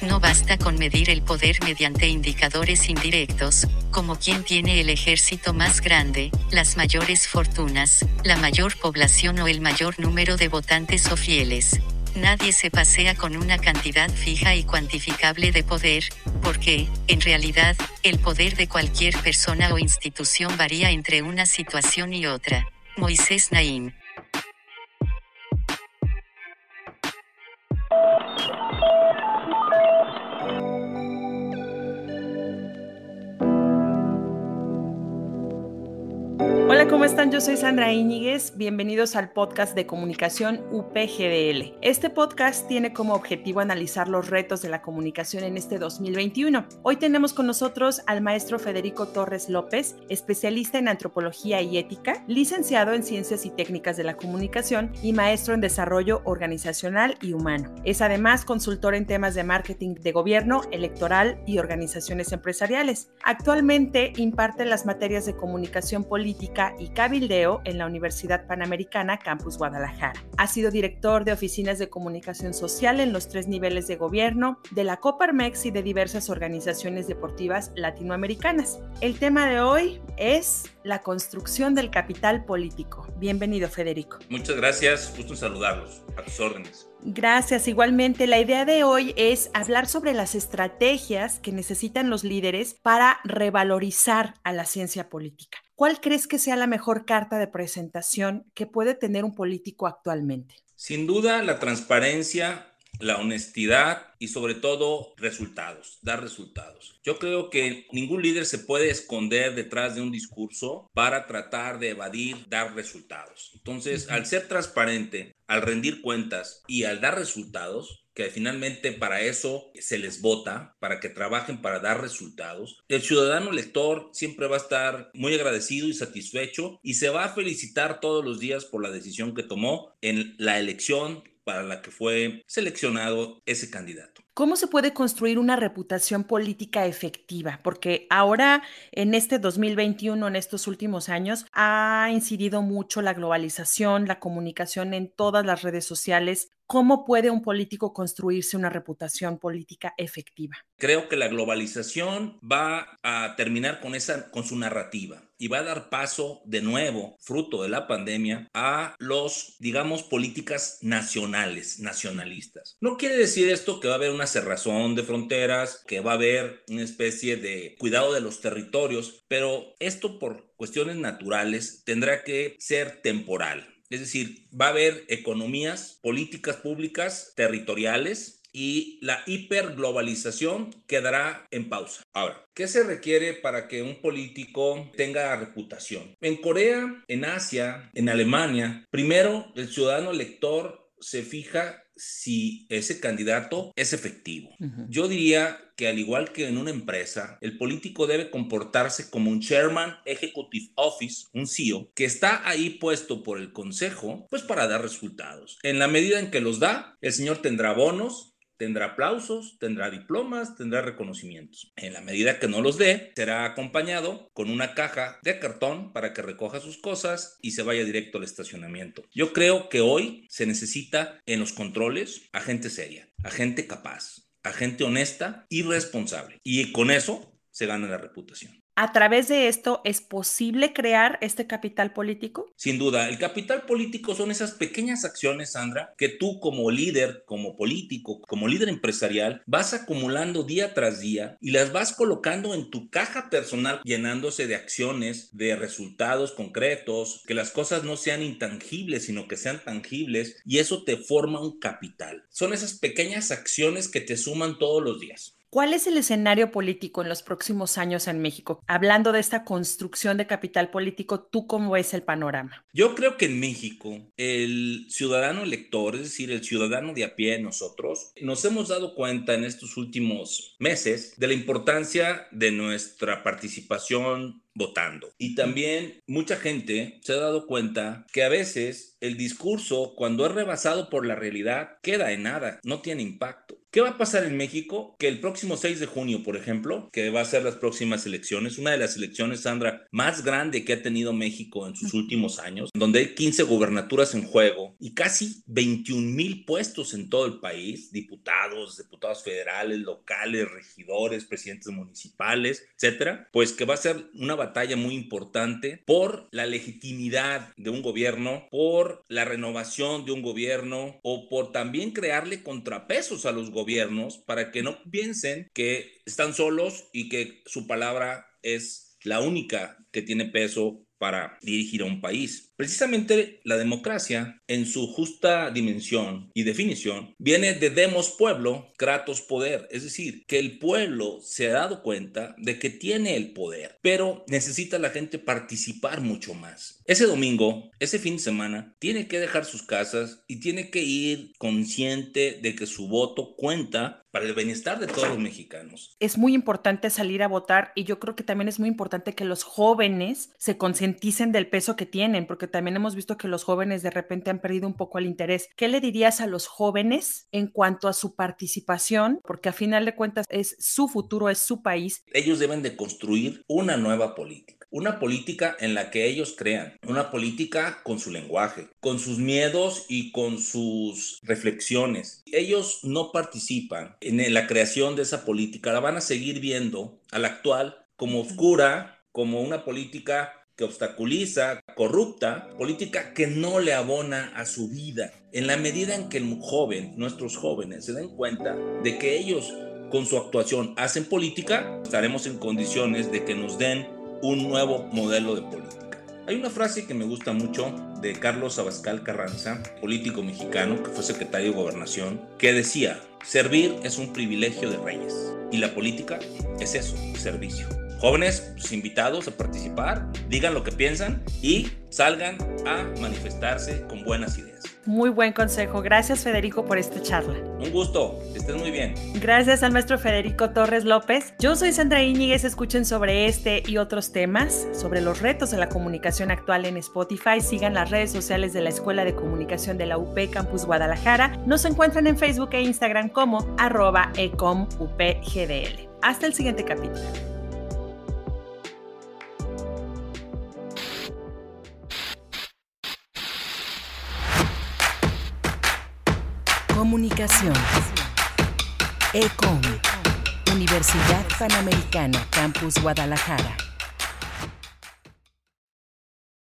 No basta con medir el poder mediante indicadores indirectos, como quién tiene el ejército más grande, las mayores fortunas, la mayor población o el mayor número de votantes o fieles. Nadie se pasea con una cantidad fija y cuantificable de poder, porque, en realidad, el poder de cualquier persona o institución varía entre una situación y otra. Moisés Naim. Hola, ¿cómo están? Yo soy Sandra Íñiguez. Bienvenidos al podcast de comunicación UPGDL. Este podcast tiene como objetivo analizar los retos de la comunicación en este 2021. Hoy tenemos con nosotros al maestro Federico Torres López, especialista en antropología y ética, licenciado en ciencias y técnicas de la comunicación y maestro en desarrollo organizacional y humano. Es además consultor en temas de marketing de gobierno, electoral y organizaciones empresariales. Actualmente imparte las materias de comunicación política y Cabildeo en la Universidad Panamericana Campus Guadalajara. Ha sido director de oficinas de comunicación social en los tres niveles de gobierno, de la Coparmex y de diversas organizaciones deportivas latinoamericanas. El tema de hoy es la construcción del capital político. Bienvenido, Federico. Muchas gracias, gusto saludarlos. A tus órdenes. Gracias. Igualmente, la idea de hoy es hablar sobre las estrategias que necesitan los líderes para revalorizar a la ciencia política. ¿Cuál crees que sea la mejor carta de presentación que puede tener un político actualmente? Sin duda, la transparencia, la honestidad y sobre todo resultados, dar resultados. Yo creo que ningún líder se puede esconder detrás de un discurso para tratar de evadir dar resultados. Entonces, al ser transparente, al rendir cuentas y al dar resultados, que finalmente para eso se les vota, para que trabajen para dar resultados. El ciudadano lector siempre va a estar muy agradecido y satisfecho y se va a felicitar todos los días por la decisión que tomó en la elección para la que fue seleccionado ese candidato. ¿Cómo se puede construir una reputación política efectiva? Porque ahora, en este 2021, en estos últimos años, ha incidido mucho la globalización, la comunicación en todas las redes sociales. ¿Cómo puede un político construirse una reputación política efectiva? Creo que la globalización va a terminar con, esa, con su narrativa y va a dar paso de nuevo, fruto de la pandemia, a los, digamos, políticas nacionales, nacionalistas. No quiere decir esto que va a haber una cerrazón de fronteras, que va a haber una especie de cuidado de los territorios, pero esto por cuestiones naturales tendrá que ser temporal. Es decir, va a haber economías, políticas públicas territoriales y la hiperglobalización quedará en pausa. Ahora, ¿qué se requiere para que un político tenga reputación? En Corea, en Asia, en Alemania, primero el ciudadano elector se fija si ese candidato es efectivo. Yo diría que al igual que en una empresa, el político debe comportarse como un Chairman Executive Office, un CEO, que está ahí puesto por el consejo, pues para dar resultados. En la medida en que los da, el señor tendrá bonos, tendrá aplausos, tendrá diplomas, tendrá reconocimientos. En la medida que no los dé, será acompañado con una caja de cartón para que recoja sus cosas y se vaya directo al estacionamiento. Yo creo que hoy se necesita en los controles a gente seria, a gente capaz, a gente honesta y responsable. Y con eso se gana la reputación a través de esto es posible crear este capital político? Sin duda, el capital político son esas pequeñas acciones, Sandra, que tú como líder, como político, como líder empresarial, vas acumulando día tras día y las vas colocando en tu caja personal, llenándose de acciones, de resultados concretos, que las cosas no sean intangibles, sino que sean tangibles y eso te forma un capital. Son esas pequeñas acciones que te suman todos los días. ¿Cuál es el escenario político en los próximos años en México? Hablando de esta construcción de capital político, ¿tú cómo ves el panorama? Yo creo que en México el ciudadano elector, es decir, el ciudadano de a pie, nosotros, nos hemos dado cuenta en estos últimos meses de la importancia de nuestra participación votando. Y también mucha gente se ha dado cuenta que a veces el discurso, cuando es rebasado por la realidad, queda en nada, no tiene impacto. ¿Qué va a pasar en México? Que el próximo 6 de junio, por ejemplo, que va a ser las próximas elecciones, una de las elecciones, Sandra, más grande que ha tenido México en sus últimos años, donde hay 15 gubernaturas en juego y casi 21 mil puestos en todo el país, diputados, diputados federales, locales, regidores, presidentes municipales, etcétera, pues que va a ser una batalla muy importante por la legitimidad de un gobierno, por la renovación de un gobierno o por también crearle contrapesos a los gobiernos para que no piensen que están solos y que su palabra es la única que tiene peso para dirigir a un país. Precisamente la democracia, en su justa dimensión y definición, viene de demos pueblo, kratos poder, es decir, que el pueblo se ha dado cuenta de que tiene el poder, pero necesita la gente participar mucho más. Ese domingo, ese fin de semana, tiene que dejar sus casas y tiene que ir consciente de que su voto cuenta para el bienestar de todos los mexicanos. Es muy importante salir a votar y yo creo que también es muy importante que los jóvenes se concienticen del peso que tienen, porque también hemos visto que los jóvenes de repente han perdido un poco el interés. ¿Qué le dirías a los jóvenes en cuanto a su participación? Porque a final de cuentas es su futuro, es su país. Ellos deben de construir una nueva política una política en la que ellos crean, una política con su lenguaje, con sus miedos y con sus reflexiones. Ellos no participan en la creación de esa política, la van a seguir viendo a la actual como oscura, como una política que obstaculiza, corrupta, política que no le abona a su vida. En la medida en que el joven, nuestros jóvenes, se den cuenta de que ellos con su actuación hacen política, estaremos en condiciones de que nos den un nuevo modelo de política. Hay una frase que me gusta mucho de Carlos Abascal Carranza, político mexicano que fue secretario de gobernación, que decía, servir es un privilegio de reyes y la política es eso, servicio jóvenes pues, invitados a participar, digan lo que piensan y salgan a manifestarse con buenas ideas. Muy buen consejo. Gracias Federico por esta charla. Un gusto, estés muy bien. Gracias al maestro Federico Torres López. Yo soy Sandra Íñiguez, escuchen sobre este y otros temas, sobre los retos de la comunicación actual en Spotify. Sigan las redes sociales de la Escuela de Comunicación de la UP Campus Guadalajara. Nos encuentran en Facebook e Instagram como arroba ecomupgdl. Hasta el siguiente capítulo. Comunicación. ECOM. Universidad Panamericana, Campus Guadalajara.